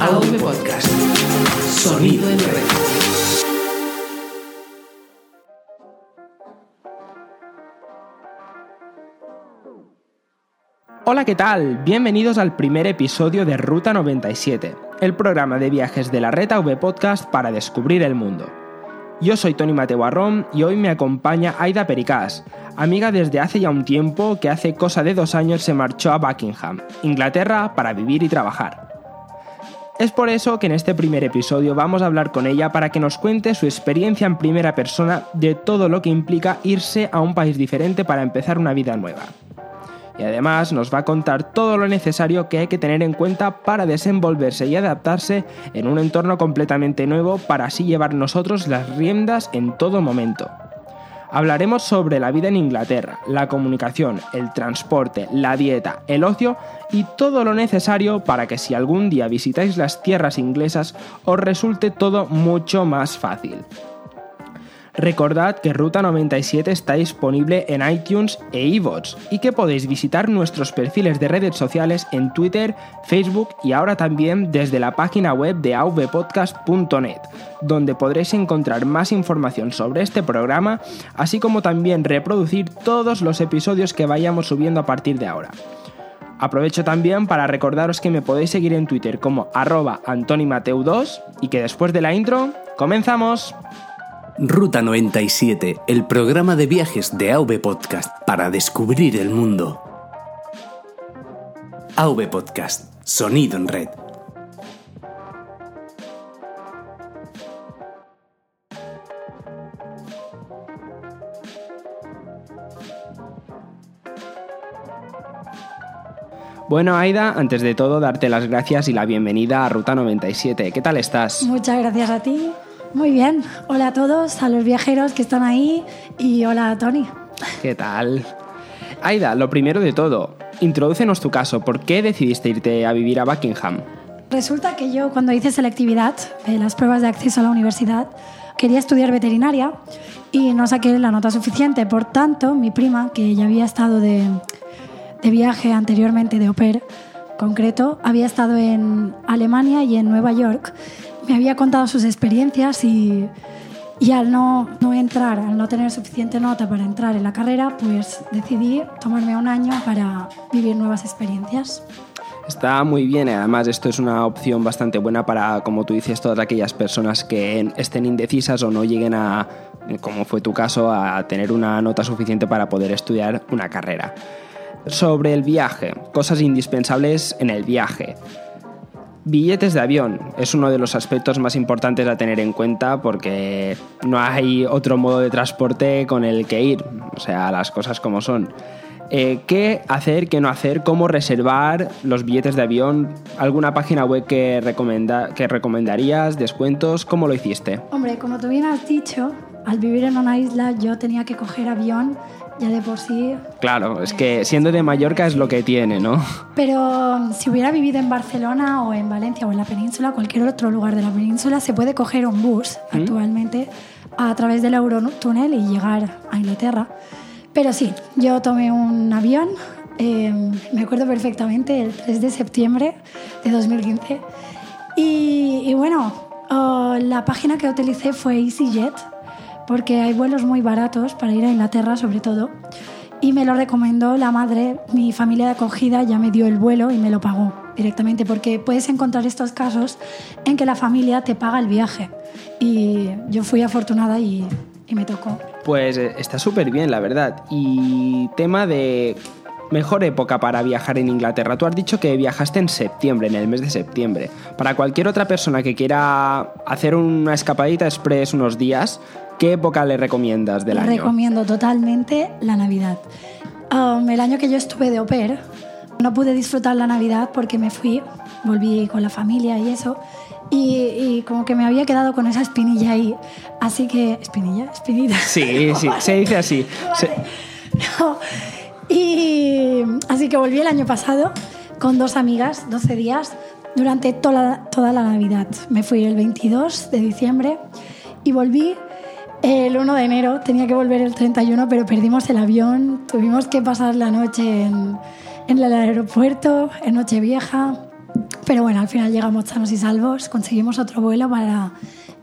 AV Podcast. Sonido en red. Hola, ¿qué tal? Bienvenidos al primer episodio de Ruta 97, el programa de viajes de la red AV Podcast para descubrir el mundo. Yo soy Tony Mateo Arrón y hoy me acompaña Aida Pericás, amiga desde hace ya un tiempo que hace cosa de dos años se marchó a Buckingham, Inglaterra, para vivir y trabajar. Es por eso que en este primer episodio vamos a hablar con ella para que nos cuente su experiencia en primera persona de todo lo que implica irse a un país diferente para empezar una vida nueva. Y además nos va a contar todo lo necesario que hay que tener en cuenta para desenvolverse y adaptarse en un entorno completamente nuevo para así llevar nosotros las riendas en todo momento. Hablaremos sobre la vida en Inglaterra, la comunicación, el transporte, la dieta, el ocio y todo lo necesario para que si algún día visitáis las tierras inglesas os resulte todo mucho más fácil. Recordad que Ruta 97 está disponible en iTunes e iVoox y que podéis visitar nuestros perfiles de redes sociales en Twitter, Facebook y ahora también desde la página web de avpodcast.net, donde podréis encontrar más información sobre este programa, así como también reproducir todos los episodios que vayamos subiendo a partir de ahora. Aprovecho también para recordaros que me podéis seguir en Twitter como arroba antonimateu2 y que después de la intro, ¡comenzamos! Ruta 97, el programa de viajes de AV Podcast para descubrir el mundo. AV Podcast, sonido en red. Bueno, Aida, antes de todo, darte las gracias y la bienvenida a Ruta 97. ¿Qué tal estás? Muchas gracias a ti. Muy bien. Hola a todos, a los viajeros que están ahí y hola a Tony. ¿Qué tal? Aida, lo primero de todo, introdúcenos tu caso. ¿Por qué decidiste irte a vivir a Buckingham? Resulta que yo cuando hice selectividad de las pruebas de acceso a la universidad quería estudiar veterinaria y no saqué la nota suficiente. Por tanto, mi prima, que ya había estado de, de viaje anteriormente de au pair, concreto, había estado en Alemania y en Nueva York, me había contado sus experiencias y, y al no, no entrar, al no tener suficiente nota para entrar en la carrera, pues decidí tomarme un año para vivir nuevas experiencias. Está muy bien, además esto es una opción bastante buena para, como tú dices, todas aquellas personas que estén indecisas o no lleguen a, como fue tu caso, a tener una nota suficiente para poder estudiar una carrera. Sobre el viaje, cosas indispensables en el viaje. Billetes de avión es uno de los aspectos más importantes a tener en cuenta porque no hay otro modo de transporte con el que ir, o sea, las cosas como son. Eh, ¿Qué hacer, qué no hacer? ¿Cómo reservar los billetes de avión? ¿Alguna página web que, recomenda, que recomendarías? ¿Descuentos? ¿Cómo lo hiciste? Hombre, como tú bien has dicho, al vivir en una isla yo tenía que coger avión ya de por sí. Claro, es que siendo de Mallorca es lo que tiene, ¿no? Pero si hubiera vivido en Barcelona o en Valencia o en la península, cualquier otro lugar de la península, se puede coger un bus ¿Mm? actualmente a través del Eurotúnel y llegar a Inglaterra. Pero sí, yo tomé un avión, eh, me acuerdo perfectamente, el 3 de septiembre de 2015. Y, y bueno, oh, la página que utilicé fue EasyJet, porque hay vuelos muy baratos para ir a Inglaterra sobre todo. Y me lo recomendó la madre, mi familia de acogida ya me dio el vuelo y me lo pagó directamente, porque puedes encontrar estos casos en que la familia te paga el viaje. Y yo fui afortunada y, y me tocó. Pues eh, está súper bien, la verdad. Y tema de mejor época para viajar en Inglaterra. Tú has dicho que viajaste en septiembre, en el mes de septiembre. Para cualquier otra persona que quiera hacer una escapadita express unos días, ¿qué época le recomiendas del año? Recomiendo totalmente la Navidad. Um, el año que yo estuve de au pair, no pude disfrutar la Navidad porque me fui, volví con la familia y eso, y, y como que me había quedado con esa espinilla ahí. Así que, ¿espinilla? ¿Espinita? Sí, sí, se dice así. Se- No. Y así que volví el año pasado con dos amigas, 12 días, durante toda, toda la Navidad. Me fui el 22 de diciembre y volví el 1 de enero. Tenía que volver el 31, pero perdimos el avión. Tuvimos que pasar la noche en, en el aeropuerto, en Nochevieja. Pero bueno, al final llegamos sanos y salvos, conseguimos otro vuelo para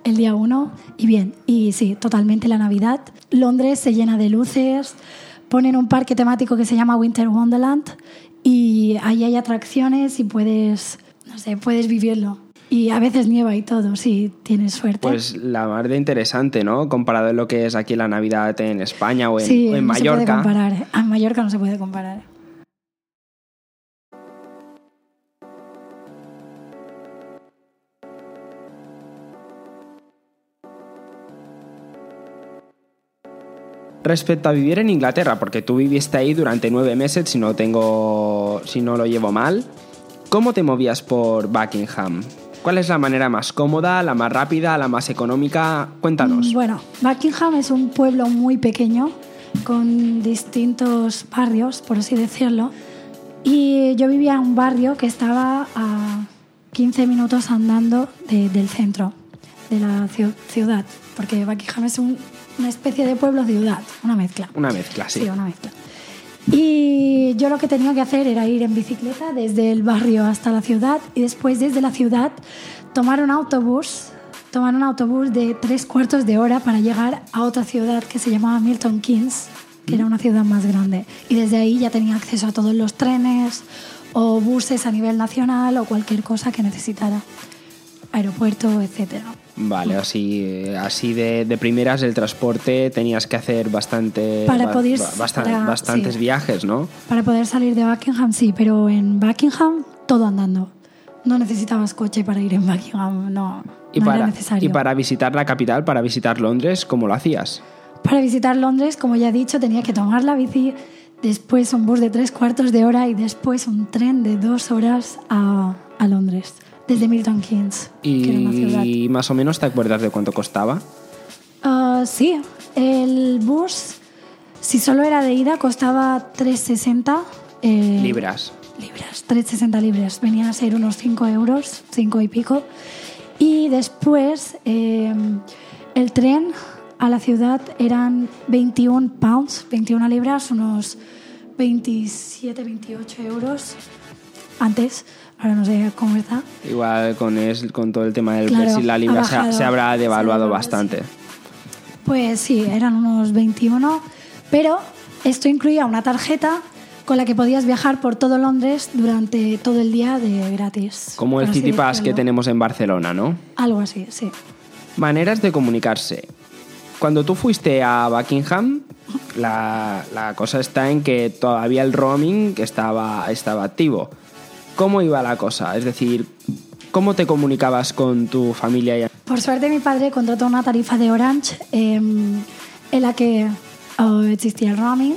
el día 1 y bien. Y sí, totalmente la Navidad. Londres se llena de luces, ponen un parque temático que se llama Winter Wonderland y ahí hay atracciones y puedes, no sé, puedes vivirlo. Y a veces nieva y todo, si tienes suerte. Pues la más de interesante, ¿no? Comparado a lo que es aquí la Navidad en España o en, sí, o en no se puede Mallorca. comparar. En Mallorca no se puede comparar. Respecto a vivir en Inglaterra, porque tú viviste ahí durante nueve meses, si no tengo, si no lo llevo mal, ¿cómo te movías por Buckingham? ¿Cuál es la manera más cómoda, la más rápida, la más económica? Cuéntanos. Bueno, Buckingham es un pueblo muy pequeño con distintos barrios, por así decirlo. Y yo vivía en un barrio que estaba a 15 minutos andando de- del centro de la ciu- ciudad, porque Buckingham es un- una especie de pueblo-ciudad, una mezcla. Una mezcla, sí. Sí, una mezcla. Y yo lo que tenía que hacer era ir en bicicleta desde el barrio hasta la ciudad y después desde la ciudad tomar un autobús, tomar un autobús de tres cuartos de hora para llegar a otra ciudad que se llamaba Milton Keynes, que era una ciudad más grande. Y desde ahí ya tenía acceso a todos los trenes o buses a nivel nacional o cualquier cosa que necesitara, aeropuerto, etcétera. Vale, así, así de, de primeras el transporte tenías que hacer bastante, Para poder- ba- bastan- para- bastantes sí. viajes, ¿no? Para poder salir de Buckingham, sí, pero en Buckingham todo andando. No necesitabas coche para ir en Buckingham, no, Y, no para, era necesario. y para visitar la capital, para visitar Londres, ¿cómo lo hacías? Para visitar Londres, como ya he dicho, tenía que tomar la bici, después un bus de tres cuartos de hora y después un tren de dos horas a, a Londres, desde Milton Keynes, ciudad. Y más o menos te acuerdas de cuánto costaba. Ah, sí, el bus, si solo era de ida, costaba 3,60 eh, Libras. libras, 3,60 libras. Venían a ser unos 5 euros, 5 y pico. Y después eh, el tren a la ciudad eran 21 pounds, 21 libras, unos 27, 28 euros antes. Ahora no sé cómo está. Igual con, es, con todo el tema del Claro, Brexit, la libra se, bajado, se habrá se devaluado bastante. Pues sí, eran unos 21, pero esto incluía una tarjeta con la que podías viajar por todo Londres durante todo el día de gratis. Como el City Pass que tenemos en Barcelona, ¿no? Algo así, sí. Maneras de comunicarse. Cuando tú fuiste a Buckingham, la, la cosa está en que todavía el roaming estaba, estaba activo. ¿Cómo iba la cosa? Es decir, ¿cómo te comunicabas con tu familia? y- Por suerte mi padre contrató una tarifa de Orange eh, en la que oh, existía el roaming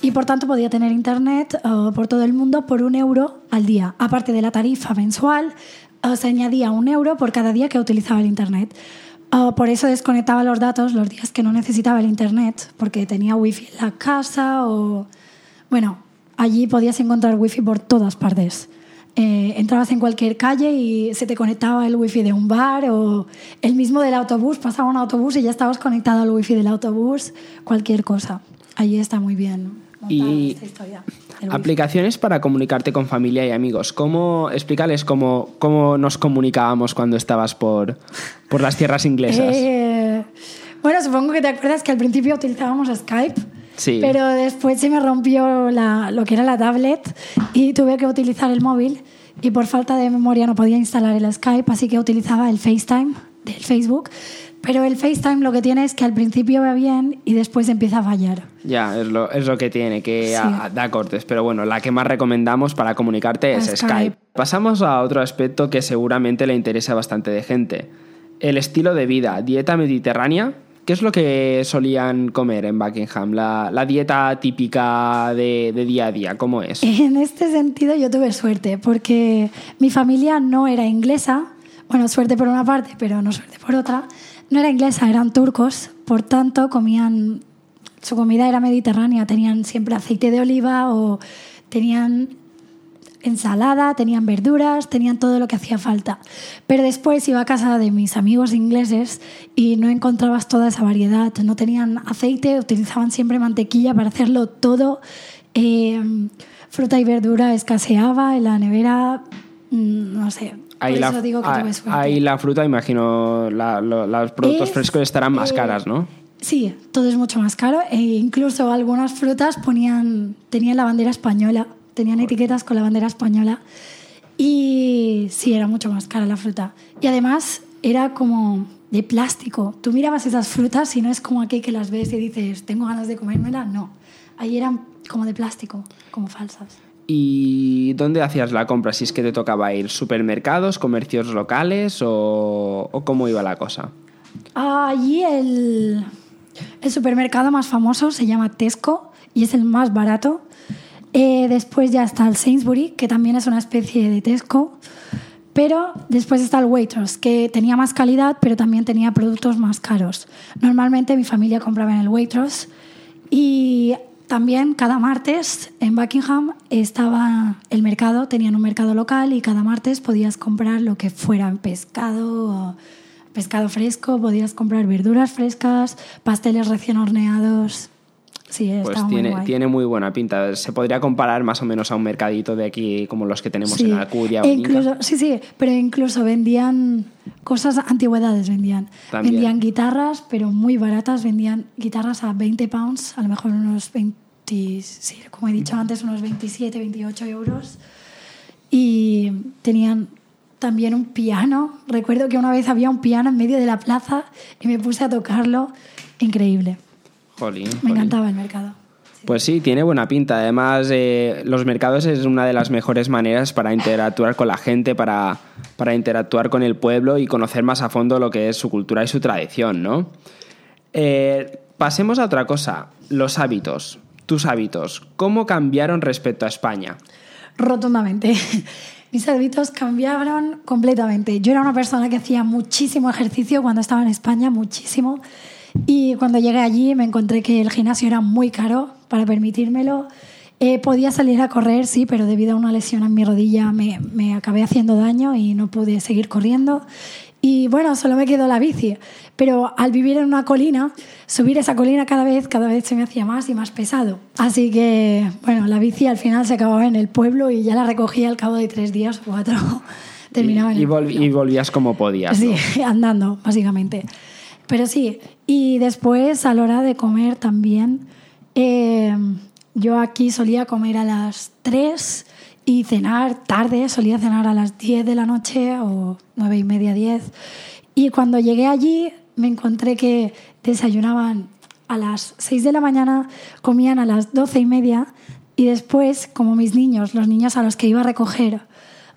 y por tanto podía tener internet oh, por todo el mundo por un euro al día. Aparte de la tarifa mensual, oh, se añadía un euro por cada día que utilizaba el internet. Oh, por eso desconectaba los datos los días que no necesitaba el internet, porque tenía wifi en la casa o... Bueno, allí podías encontrar wifi por todas partes. Eh, entrabas en cualquier calle y se te conectaba el wifi de un bar o el mismo del autobús, pasaba un autobús y ya estabas conectado al wifi del autobús, cualquier cosa. Allí está muy bien Y esta historia. aplicaciones para comunicarte con familia y amigos. ¿Cómo, explícales cómo, cómo nos comunicábamos cuando estabas por, por las tierras inglesas? Eh, bueno, supongo que te acuerdas que al principio utilizábamos Skype. Sí. Pero después se me rompió la- lo que era la tablet y tuve que utilizar el móvil y por falta de memoria no podía instalar el Skype, así que utilizaba el FaceTime del Facebook. Pero el FaceTime lo que tiene es que al principio va bien y después empieza a fallar. Ya, es lo, es lo que tiene, que Sí. a- da cortes. Pero bueno, la que más recomendamos para comunicarte es Skype. Skype. Pasamos a otro aspecto que seguramente le interesa bastante de gente. El estilo de vida, dieta mediterránea. ¿Qué es lo que solían comer en Buckingham? La, la dieta típica de, de día a día, ¿cómo es? En este sentido yo tuve suerte porque mi familia no era inglesa, bueno, suerte por una parte, pero no suerte por otra, no era inglesa, eran turcos, por tanto comían, su comida era mediterránea, tenían siempre aceite de oliva o tenían ensalada, tenían verduras, tenían todo lo que hacía falta. Pero después iba a casa de mis amigos ingleses y no encontrabas toda esa variedad. No tenían aceite, utilizaban siempre mantequilla para hacerlo todo. Eh, fruta y verdura escaseaba en la nevera mm, no sé. Ahí por la, eso digo que ah, ahí la fruta, imagino, la- los productos Es, frescos estarán más eh, caras, ¿no? Sí, todo es mucho más caro e incluso algunas frutas ponían, tenían la bandera española, tenían etiquetas con la bandera española y sí, era mucho más cara la fruta. Y además era como de plástico. Tú mirabas esas frutas y no es como aquí que las ves y dices, tengo ganas de comérmela, no. Ahí eran como de plástico, como falsas. ¿Y dónde hacías la compra? Si es que te tocaba ir, ¿supermercados, comercios locales o, o cómo iba la cosa? Allí el, el supermercado más famoso se llama Tesco y es el más barato. Eh, después ya está el Sainsbury, que también es una especie de Tesco. Pero después está el Waitrose, que tenía más calidad, pero también tenía productos más caros. Normalmente mi familia compraba en el Waitrose. Y también cada martes en Buckingham estaba el mercado, tenían un mercado local y cada martes podías comprar lo que fuera pescado, pescado fresco, podías comprar verduras frescas, pasteles recién horneados. Sí, Pues estaba muy tiene, guay. tiene muy buena pinta. Se podría comparar más o menos a un mercadito de aquí como los que tenemos Sí. en Alcudia o E Inca. incluso, sí, sí, pero incluso vendían cosas, antigüedades vendían. También. Vendían guitarras, pero muy baratas, vendían guitarras a 20 pounds, a lo mejor unos 20, sí, como he dicho antes, unos 27, 28 euros. Y tenían también un piano. Recuerdo que una vez había un piano en medio de la plaza y me puse a tocarlo. Increíble. Jolín, Me jolín. encantaba el mercado. Pues sí, tiene buena pinta. Además, eh, los mercados es una de las mejores maneras para interactuar con la gente, para, para interactuar con el pueblo y conocer más a fondo lo que es su cultura y su tradición, ¿no? Eh, pasemos a otra cosa, los hábitos. Tus hábitos, ¿cómo cambiaron respecto a España? Rotundamente. Mis hábitos cambiaron completamente. Yo era una persona que hacía muchísimo ejercicio cuando estaba en España, muchísimo. Y cuando llegué allí me encontré que el gimnasio era muy caro para permitírmelo. Eh, podía salir a correr, sí, pero debido a una lesión en mi rodilla me, me acabé haciendo daño y no pude seguir corriendo. Y bueno, solo me quedó la bici. Pero al vivir en una colina, subir esa colina cada vez, cada vez se me hacía más y más pesado. Así que, bueno, la bici al final se acababa en el pueblo y ya la recogía al cabo de tres días o cuatro. Terminaba en y, el vol- pueblo. y volvías como podías. ¿no? Sí, andando, básicamente. Pero sí, y después a la hora de comer también, eh, yo aquí solía comer a las 3 y cenar tarde, solía cenar a las 10 de la noche o 9 y media, 10. Y cuando llegué allí me encontré que desayunaban a las 6 de la mañana, comían a las 12 y media y después, como mis niños, los niños a los que iba a recoger,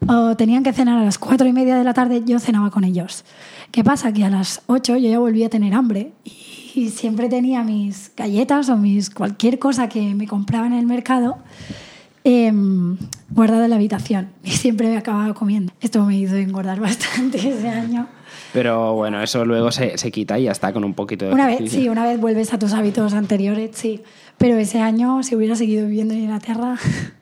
o tenían que cenar a las cuatro y media de la tarde, yo cenaba con ellos. ¿Qué pasa? Que a las 8 yo ya volví a tener hambre y siempre tenía mis galletas o mis cualquier cosa que me compraba en el mercado em, guardada en la habitación y siempre me acababa comiendo. Esto me hizo engordar bastante ese año. Pero bueno, eso luego se, se quita y ya está con un poquito de Una vez, sí, una vez vuelves a tus hábitos anteriores, sí. Pero ese año, si hubiera seguido viviendo en Inglaterra,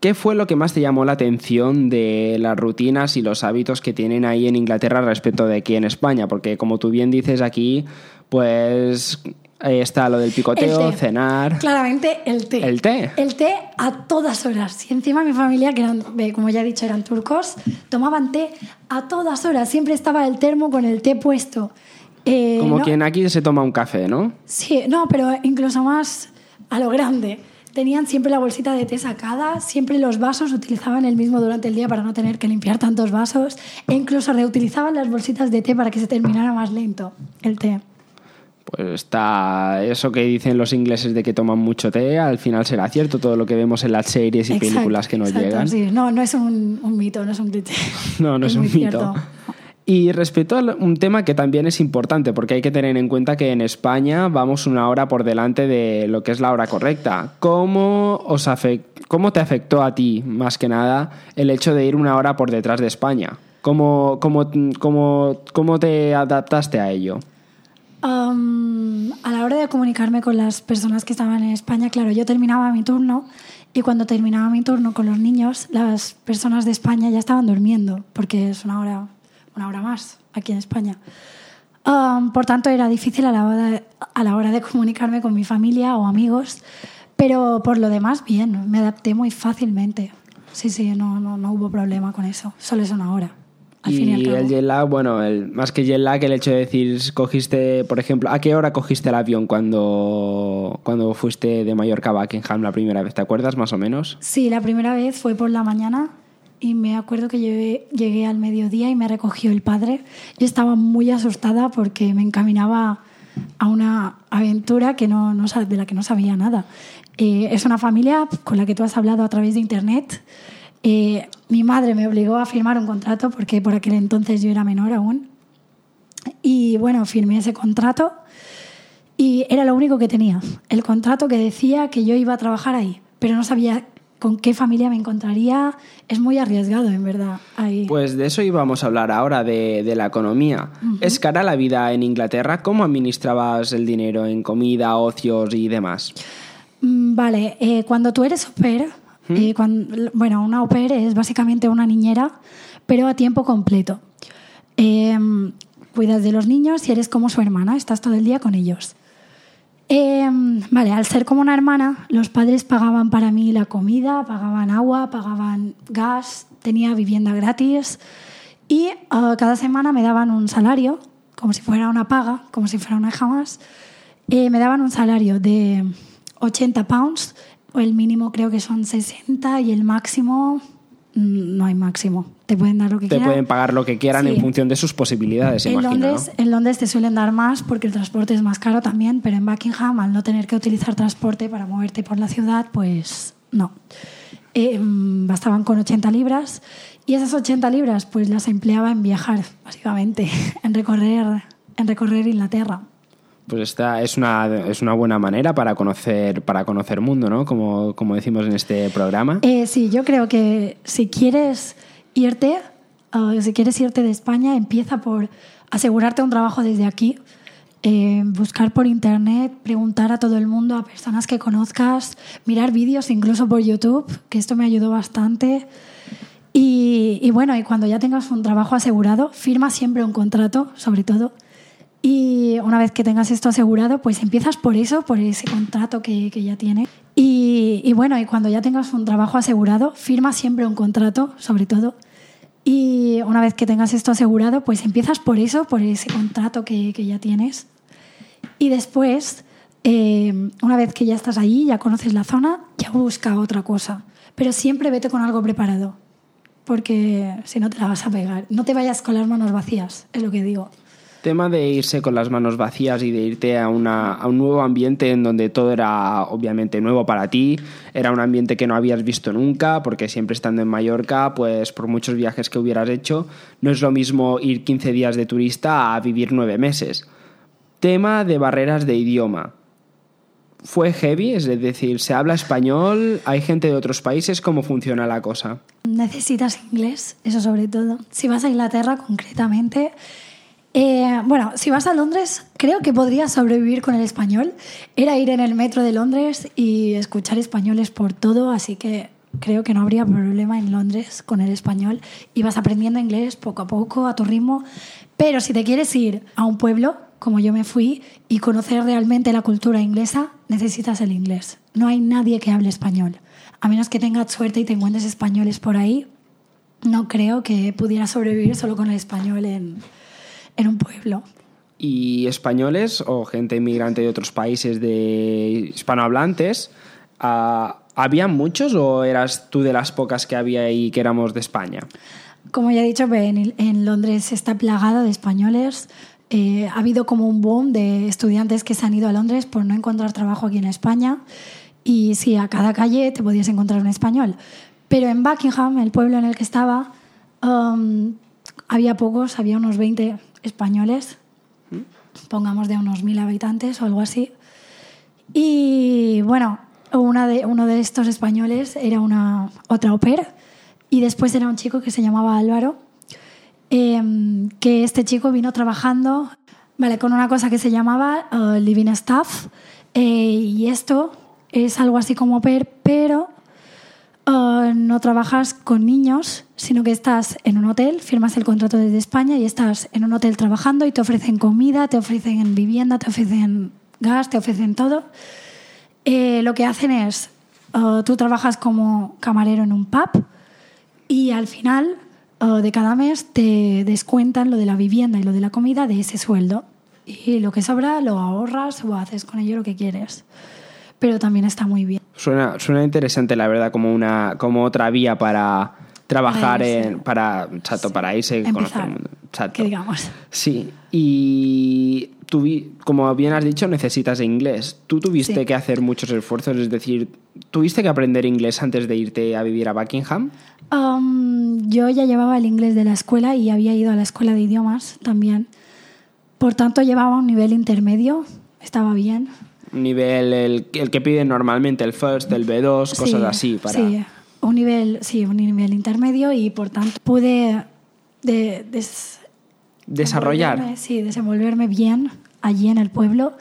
¿Qué fue lo que más te llamó la atención de las rutinas y los hábitos que tienen ahí en Inglaterra respecto de aquí en España? Porque como tú bien dices aquí, pues ahí está lo del picoteo, cenar. claramente el té. ¿El té? El té a todas horas. Y encima mi familia, que eran, eh, como ya he dicho, eran turcos, tomaban té a todas horas. Siempre estaba el termo con el té puesto. Eh, Como no- quien aquí se toma un café, ¿no? Sí, no, pero incluso más a lo grande. Tenían siempre la bolsita de té sacada, siempre los vasos utilizaban el mismo durante el día para no tener que limpiar tantos vasos, e incluso reutilizaban las bolsitas de té para que se terminara más lento el té. Pues está eso que dicen los ingleses de que toman mucho té, al final será cierto todo lo que vemos en las series y Exacto, películas que nos exacto, llegan. sí. No, no es un, un mito, no es un cliché. No, no es, un mito. cierto. Y respecto a un tema que también es importante, porque hay que tener en cuenta que en España vamos una hora por delante de lo que es la hora correcta. ¿Cómo, os cómo te afectó a ti, más que nada, el hecho de ir una hora por detrás de España? ¿Cómo, cómo, cómo, cómo te adaptaste a ello? A la hora de comunicarme con las personas que estaban en España, claro, yo terminaba mi turno y cuando terminaba mi turno con los niños, las personas de España ya estaban durmiendo, porque es una hora, una hora más aquí en España. Um, por tanto, era difícil a la, hora de, a la hora de comunicarme con mi familia o amigos, Pero por lo demás, bien, me adapté muy fácilmente. Sí, sí, no, no, no hubo problema con eso. Solo es una hora. Al y y el jet lag, bueno, el, más que jet lag, el hecho de decir, cogiste, por ejemplo, ¿a qué hora cogiste el avión cuando, cuando fuiste de Mallorca a Buckingham la primera vez? ¿Te acuerdas más o menos? Sí, la primera vez fue por la mañana y me acuerdo que llegué, llegué al mediodía y me recogió el padre. Yo estaba muy asustada porque me encaminaba a una aventura que no, no de la que no sabía nada. Eh, es una familia con la que tú has hablado a través de internet. Eh, mi madre me obligó a firmar un contrato porque por aquel entonces yo era menor aún. Y bueno, firmé ese contrato y era lo único que tenía. El contrato que decía que yo iba a trabajar ahí, pero no sabía con qué familia me encontraría. Es muy arriesgado, en verdad. Ahí. Pues de eso íbamos a hablar ahora, de, de la economía. ¿Es cara la vida en Inglaterra? ¿Cómo administrabas el dinero en comida, ocios y demás? Mm, Vale, eh, cuando tú eres au pair, eh, cuan- bueno, una au pair es básicamente una niñera, pero a tiempo completo. Eh, cuidas de los niños y eres como su hermana, estás todo el día con ellos. Eh, vale, al ser como una hermana, los padres pagaban para mí la comida, pagaban agua, pagaban gas, tenía vivienda gratis y ah, cada semana me daban un salario, como si fuera una paga, como si fuera una hija más. Eh, me daban un salario de 80 pounds, o el mínimo creo que son 60 y el máximo no hay máximo. Te pueden dar lo que Te quieran. pueden pagar lo que quieran Sí. en función de sus posibilidades, En imagino. Londres, en Londres te suelen dar más porque el transporte es más caro también, pero en Buckingham, al no tener que utilizar transporte para moverte por la ciudad, pues no. Eh, bastaban con 80 libras y esas 80 libras pues las empleaba en viajar, básicamente, en recorrer, en recorrer Inglaterra. Pues esta es una, es una buena manera para conocer, para conocer mundo, ¿no? Como, como decimos en este programa. Eh, sí, yo creo que si quieres irte, eh, si quieres irte de España, empieza por asegurarte un trabajo desde aquí, eh, buscar por internet, preguntar a todo el mundo, a personas que conozcas, mirar vídeos incluso por YouTube, que esto me ayudó bastante. Y, y bueno, y cuando ya tengas un trabajo asegurado, firma siempre un contrato, sobre todo. Y una vez que tengas esto asegurado, pues empiezas por eso, por ese contrato que, que ya tienes. Y, bueno, y cuando ya tengas un trabajo asegurado, firma siempre un contrato, sobre todo. Y una vez que tengas esto asegurado, pues empiezas por eso, por ese contrato que, que ya tienes. Y después, eh, una vez que ya estás allí, ya conoces la zona, ya busca otra cosa. Pero siempre vete con algo preparado, porque si no te la vas a pegar. No te vayas con las manos vacías, es lo que digo. Tema de irse con las manos vacías y de irte a, una, a un nuevo ambiente en donde todo era obviamente nuevo para ti, era un ambiente que no habías visto nunca, porque siempre estando en Mallorca, pues por muchos viajes que hubieras hecho, no es lo mismo ir 15 días de turista a vivir nueve meses. Tema de barreras de idioma. ¿Fue heavy? Es decir, ¿se habla español? ¿Hay gente de otros países? ¿Cómo funciona la cosa? Necesitas inglés, eso sobre todo. Si vas a Inglaterra concretamente, eh, bueno, si vas a Londres, creo que podrías sobrevivir con el español. Era ir en el metro de Londres y escuchar españoles por todo, así que creo que no habría problema en Londres con el español. Y vas aprendiendo inglés poco a poco, a tu ritmo. Pero si te quieres ir a un pueblo, como yo me fui, y conocer realmente la cultura inglesa, necesitas el inglés. No hay nadie que hable español. A menos que tengas suerte y te encuentres españoles por ahí, no creo que pudiera sobrevivir solo con el español en, en un pueblo. y españoles o gente inmigrante de otros países de hispanohablantes, ah, ¿había muchos o eras tú de las pocas que había ahí que éramos de España? Como ya he dicho, en, en Londres está plagada de españoles. Eh, ha habido como un boom de estudiantes que se han ido a Londres por no encontrar trabajo aquí en España. Y sí, a cada calle te podías encontrar un español. Pero en Buckingham, el pueblo en el que estaba, um, había pocos, había unos 20 españoles, pongamos de unos mil habitantes o algo así. Y bueno, una de, uno de estos españoles era una otra au y después era un chico que se llamaba Álvaro, eh, que este chico vino trabajando vale, con una cosa que se llamaba eh, Living Staff eh, y esto es algo así como au pero no trabajas con niños, sino que estás en un hotel, firmas el contrato desde España y estás en un hotel trabajando y te ofrecen comida, te ofrecen vivienda, te ofrecen gas, te ofrecen todo. Eh, lo que hacen es, uh, tú trabajas como camarero en un pub y al final uh, de cada mes te descuentan lo de la vivienda y lo de la comida de ese sueldo. Y lo que sobra lo ahorras o haces con ello lo que quieres. Pero también está muy bien. Suena, suena interesante, la verdad, como, una, como otra vía para trabajar Para irse. en. Para, chato, para irse conocer Empezar, el mundo. Chato. que digamos. Sí, y tú, como bien has dicho, necesitas inglés. ¿Tú tuviste Sí. que hacer muchos esfuerzos? Es decir, ¿tuviste que aprender inglés antes de irte a vivir a Buckingham? Um, yo ya llevaba el inglés de la escuela y había ido a la escuela de idiomas también. Por tanto, llevaba un nivel intermedio, estaba bien. Un nivel, el, el que piden normalmente, el first, el B2, cosas Sí, así. Para... Sí, un nivel, sí, un nivel intermedio y por tanto pude de- des- Desarrollar. desenvolverme- Sí, desenvolverme bien allí en el pueblo.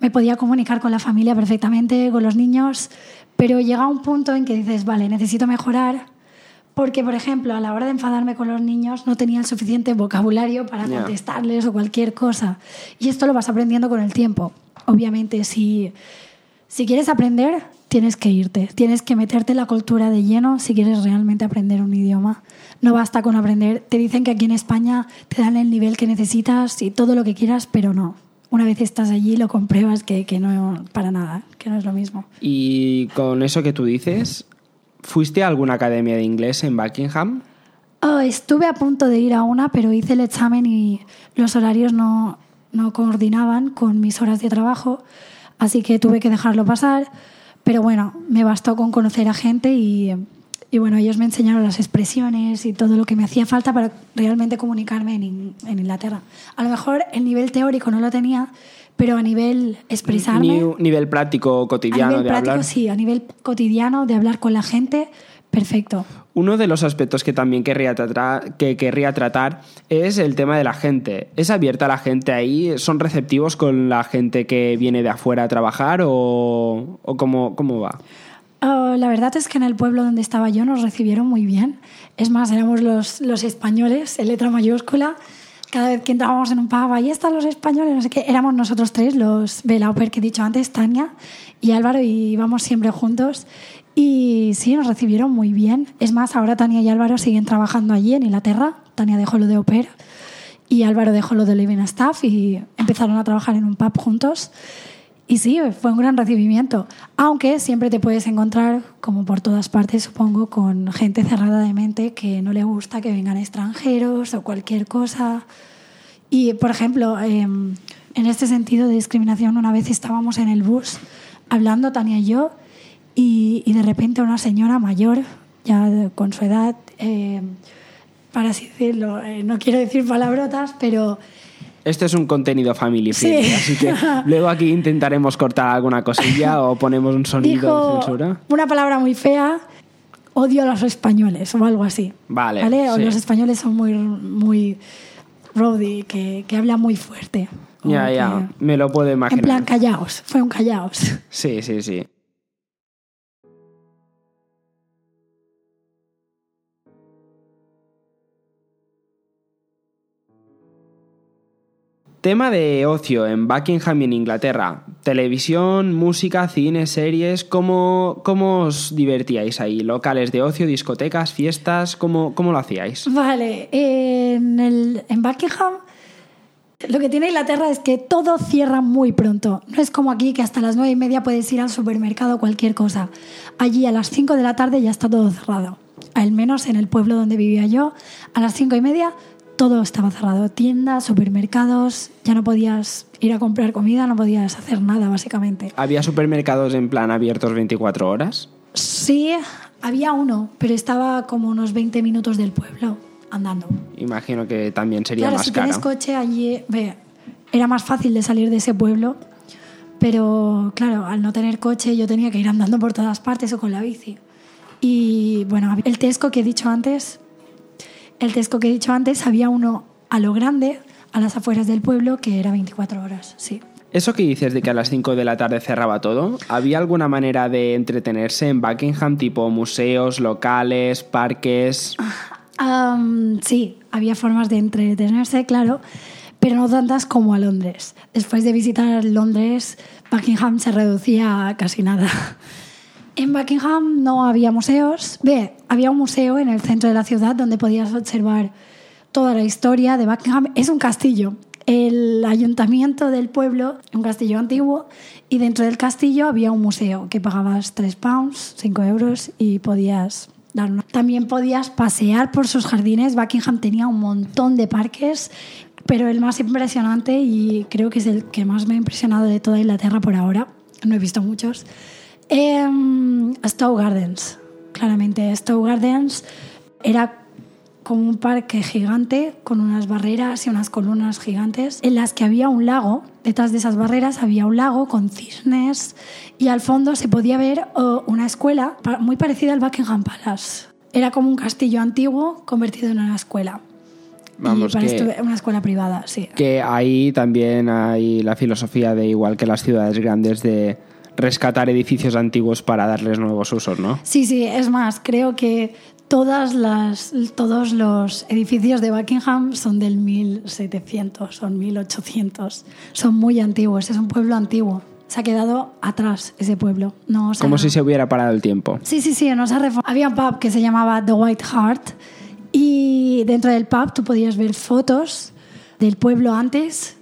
Me podía comunicar con la familia perfectamente, con los niños, pero llega un punto en que dices, vale, necesito mejorar. Porque, por ejemplo, a la hora de enfadarme con los niños no tenía el suficiente vocabulario para contestarles o cualquier cosa. Y esto lo vas aprendiendo con el tiempo. Obviamente, si, si quieres aprender, tienes que irte. Tienes que meterte en la cultura de lleno si quieres realmente aprender un idioma. No basta con aprender. Te dicen que aquí en España te dan el nivel que necesitas y todo lo que quieras, pero no. Una vez estás allí lo compruebas que, que no, para nada, que no es lo mismo. Y con eso que tú dices, ¿fuiste a alguna academia de inglés en Buckingham? Oh, estuve a punto de ir a una, pero hice el examen y los horarios no, no coordinaban con mis horas de trabajo, así que tuve que dejarlo pasar. Pero bueno, me bastó con conocer a gente y, y bueno, ellos me enseñaron las expresiones y todo lo que me hacía falta para realmente comunicarme en, en Inglaterra. A lo mejor el nivel teórico no lo tenía, pero a nivel expresarme... Ni- nivel práctico, cotidiano a nivel de práctico, hablar. sí, a nivel cotidiano de hablar con la gente, perfecto. Uno de los aspectos que también querría tratar, que querría tratar es el tema de la gente. ¿Es abierta la gente ahí? ¿Son receptivos con la gente que viene de afuera a trabajar o, o cómo, cómo va? Ah, la verdad es que en el pueblo donde estaba yo nos recibieron muy bien. Es más, éramos los, los españoles, en letra mayúscula. Cada vez que entrábamos en un pub, ahí están los españoles, no sé qué. Éramos nosotros tres, los Belauper que he dicho antes, Tania y Álvaro, y íbamos siempre juntos. Y sí, nos recibieron muy bien. Es más, ahora Tania y Álvaro siguen trabajando allí en Inglaterra. Tania dejó lo de pair y Álvaro dejó lo de living staff y empezaron a trabajar en un pub juntos. Y sí, fue un gran recibimiento. Aunque siempre te puedes encontrar, como por todas partes, supongo, con gente cerrada de mente que no le gusta que vengan extranjeros o cualquier cosa. Y, por ejemplo, eh, en este sentido de discriminación, una vez estábamos en el bus hablando, Tania y yo, y, y de repente una señora mayor, ya de- con su edad, eh, para así decirlo, eh, no quiero decir palabrotas, pero Este es un contenido family Sí. friendly, así que luego aquí intentaremos cortar alguna cosilla o ponemos un sonido de dijo censura. una palabra muy fea, odio a los españoles o algo así. Vale, O sí. los españoles son muy, muy rowdy, que, que hablan muy fuerte. Ya, ya, me lo puedo En imaginar. plan, callaos, fue un callaos. Sí, sí, sí. Tema de ocio en Buckingham y en Inglaterra. Televisión, música, cine, series. ¿Cómo, cómo os divertíais ahí? ¿Locales de ocio, discotecas, fiestas? ¿Cómo, cómo lo hacíais? Vale, en, el, en Buckingham lo que tiene Inglaterra es que todo cierra muy pronto. No es como aquí que hasta las nueve y media puedes ir al supermercado o cualquier cosa. Allí a las 5 de la tarde ya está todo cerrado. Al menos en el pueblo donde vivía yo, a las cinco y media todo estaba cerrado. Tiendas, supermercados, ya no podías ir a comprar comida, no podías hacer nada básicamente. ¿Había supermercados en plan abiertos 24 horas? Sí, había uno, pero estaba como unos 20 minutos del pueblo andando. Imagino que también sería Claro, más si caro. tienes coche allí, ve, era más fácil de salir de ese pueblo, pero claro, al no tener coche yo tenía que ir andando por todas partes o con la bici. Y bueno, el Tesco que he dicho antes, el Tesco que he dicho antes, había uno a lo grande, a las afueras del pueblo, que era 24 horas, sí. Eso que dices de que a las 5 de la tarde cerraba todo, ¿había alguna manera de entretenerse en Buckingham, tipo museos, locales, parques? Am, sí, había formas de entretenerse, claro, pero no tantas como a Londres. Después de visitar Londres, Buckingham se reducía a casi nada. En Buckingham no había museos. Ve, había un museo en el centro de la ciudad donde podías observar toda la historia de Buckingham. Es un castillo. El ayuntamiento del pueblo, un castillo antiguo, y dentro del castillo había un museo que pagabas 3 pounds, 5 euros, y podías dar una. También podías pasear por sus jardines. Buckingham tenía un montón de parques, pero el más impresionante, y creo que es el que más me ha impresionado de toda Inglaterra por ahora, no he visto muchos, eh, Stowe Gardens, claramente. Stowe Gardens era como un parque gigante con unas barreras y unas columnas gigantes en las que había un lago. Detrás de esas barreras había un lago con cisnes y al fondo se podía ver oh, una escuela muy parecida al Buckingham Palace. Era como un castillo antiguo convertido en una escuela. Vamos, que- una escuela privada, sí. Que ahí también hay la filosofía de, igual que las ciudades grandes, de rescatar edificios antiguos para darles nuevos usos, ¿no? Sí, sí, es más, creo que todas las, todos los edificios de Buckingham son del 1700, son 1800, son muy antiguos, es un pueblo antiguo. Se ha quedado atrás ese pueblo. No Como si se hubiera parado el tiempo. Sí, sí, sí, no se ha Había un pub que se llamaba The White Hart y dentro del pub tú podías ver fotos del pueblo antes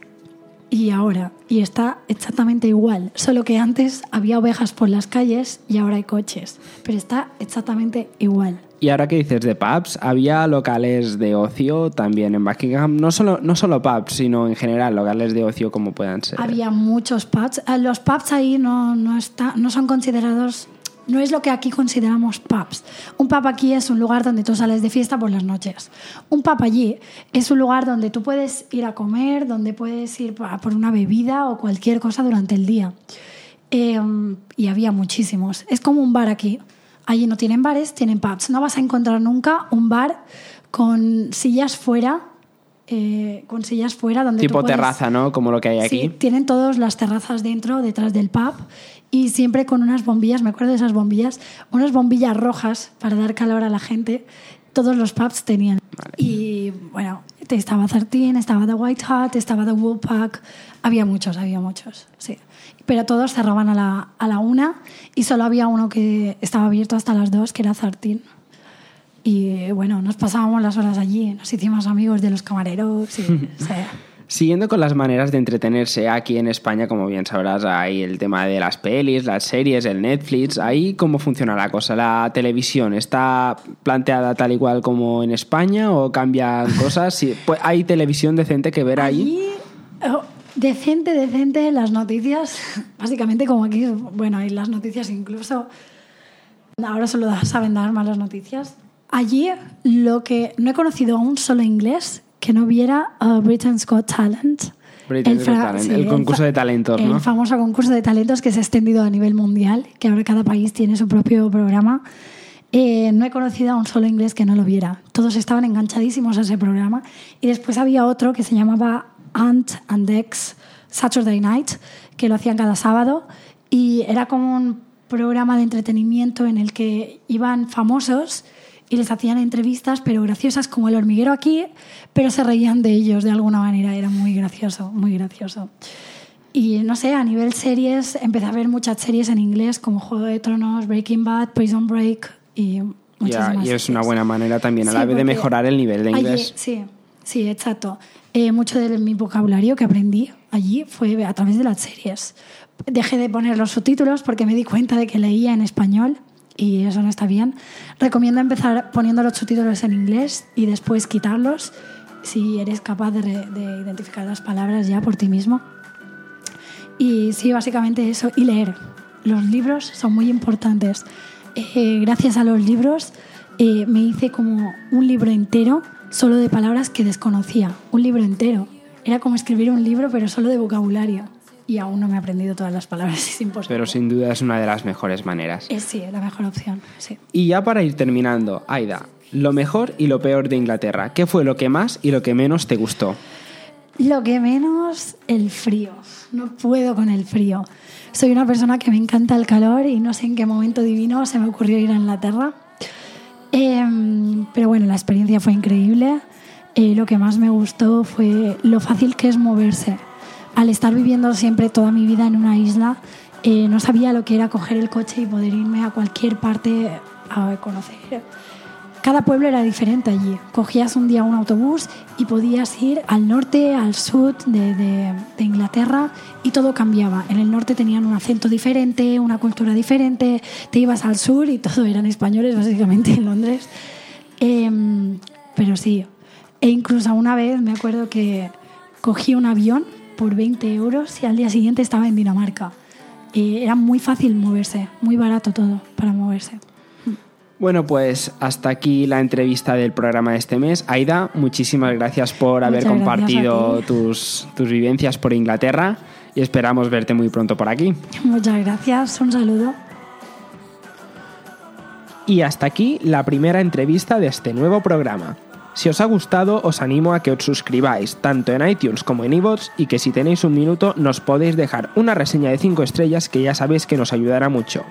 y ahora. Y está exactamente igual, solo que antes había ovejas por las calles y ahora hay coches. Pero está exactamente igual. Y ahora que dices de pubs, había locales de ocio también en Buckingham. No solo, no solo pubs, sino en general locales de ocio como puedan ser. Había muchos pubs. Eh, Los pubs ahí no, no, está, no son considerados, no es lo que aquí consideramos pubs. Un pub aquí es un lugar donde tú sales de fiesta por las noches. Un pub allí es un lugar donde tú puedes ir a comer, donde puedes ir a por una bebida o cualquier cosa durante el día. Eh, y había muchísimos. Es como un bar aquí. Allí no tienen bares, tienen pubs. No vas a encontrar nunca un bar con sillas fuera. eh, con sillas fuera donde tú tipo puedes- terraza, ¿no? Como lo que hay aquí. Sí, tienen todas las terrazas dentro, detrás del pub, y siempre con unas bombillas, me acuerdo de esas bombillas, unas bombillas rojas para dar calor a la gente. Todos los pubs tenían. Y bueno, estaba 13, estaba The White Hat, estaba The Woolpack, había muchos, había muchos, sí. Pero todos cerraban a la, a la una y solo había uno que estaba abierto hasta las dos, que era 13. Y bueno, nos pasábamos las horas allí, nos hicimos amigos de los camareros y, sí. Siguiendo con las maneras de entretenerse, aquí en España, como bien sabrás, hay el tema de las pelis, las series, el Netflix. Ahí, ¿cómo funciona la cosa? ¿La televisión está planteada tal y cual como en España o cambian cosas? Sí, pues, ¿Hay televisión decente que ver ahí? Allí, oh, decente, decente, las noticias, básicamente como aquí, bueno, hay las noticias incluso, ahora solo saben dar malas noticias. Allí lo que no he conocido a un solo inglés que no viera uh, Britain's Got Talent. Britain's Got Talent, el concurso de talentos, El ¿no? famoso concurso de talentos que se ha extendido a nivel mundial, que ahora cada país tiene su propio programa. Eh, no he conocido a un solo inglés que no lo viera. Todos estaban enganchadísimos a ese programa. Y después había otro que se llamaba Ant and Dex Saturday Night, que lo hacían cada sábado. Y era como un programa de entretenimiento en el que iban famosos y les hacían entrevistas, pero graciosas como el hormiguero aquí, pero se reían de ellos de alguna manera. Era muy gracioso, muy gracioso. Y no sé, a nivel series, empecé a ver muchas series en inglés como Juego de Tronos, Breaking Bad, Prison Break y Ya, muchísimas y es una buena manera también a Sí, la vez de mejorar el nivel de allí- inglés. sí, sí, exacto. Eh, mucho de mi vocabulario que aprendí allí fue a través de las series. Dejé de poner los subtítulos porque me di cuenta de que leía en español y eso no está bien. Recomiendo empezar poniendo los subtítulos en inglés y después quitarlos si eres capaz de, re- de identificar las palabras ya por ti mismo. Y sí, básicamente eso. Y leer. Los libros son muy importantes. Eh, gracias a los libros eh, me hice como un libro entero solo de palabras que desconocía. Un libro entero. Era como escribir un libro, pero solo de vocabulario. Y aún no me he aprendido todas las palabras, es imposible. Pero sin duda es una de las mejores maneras. Es sí, la mejor opción. Sí. Y ya para ir terminando, Aida, lo mejor y lo peor de Inglaterra. ¿Qué fue lo que más y lo que menos te gustó? Lo que menos, el frío. No puedo con el frío. Soy una persona que me encanta el calor y no sé en qué momento divino se me ocurrió ir a Inglaterra. Em, pero bueno, la experiencia fue increíble. Eh, lo que más me gustó fue lo fácil que es moverse. Al estar viviendo siempre toda mi vida en una isla, eh, no sabía lo que era coger el coche y poder irme a cualquier parte a conocer. Cada pueblo era diferente allí. Cogías un día un autobús y podías ir al norte, al sur de, Inglaterra y todo cambiaba. En el norte tenían un acento diferente, una cultura diferente. Te ibas al sur y todo eran españoles, básicamente, en Londres. Em, pero sí. E incluso una vez me acuerdo que cogí un avión por 20 euros y al día siguiente estaba en Dinamarca. Eh, era muy fácil moverse, muy barato todo para moverse. Bueno, pues hasta aquí la entrevista del programa de este mes. Aida, muchísimas gracias por haber gracias compartido tus, tus vivencias por Inglaterra y esperamos verte muy pronto por aquí. Muchas gracias, un saludo. Y hasta aquí la primera entrevista de este nuevo programa. Si os ha gustado, os animo a que os suscribáis tanto en iTunes como en iVoox y que si tenéis un minuto nos podéis dejar una reseña de 5 estrellas que ya sabéis que nos ayudará mucho.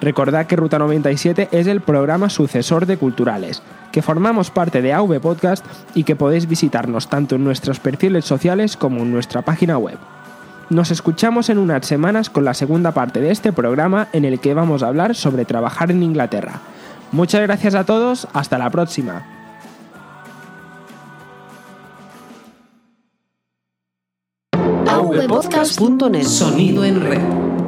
Recordad que Ruta 97 es el programa sucesor de Culturales, que formamos parte de AV Podcast y que podéis visitarnos tanto en nuestros perfiles sociales como en nuestra página web. Nos escuchamos en unas semanas con la segunda parte de este programa en el que vamos a hablar sobre trabajar en Inglaterra. Muchas gracias a todos, hasta la próxima. avpodcast.net Sonido en red.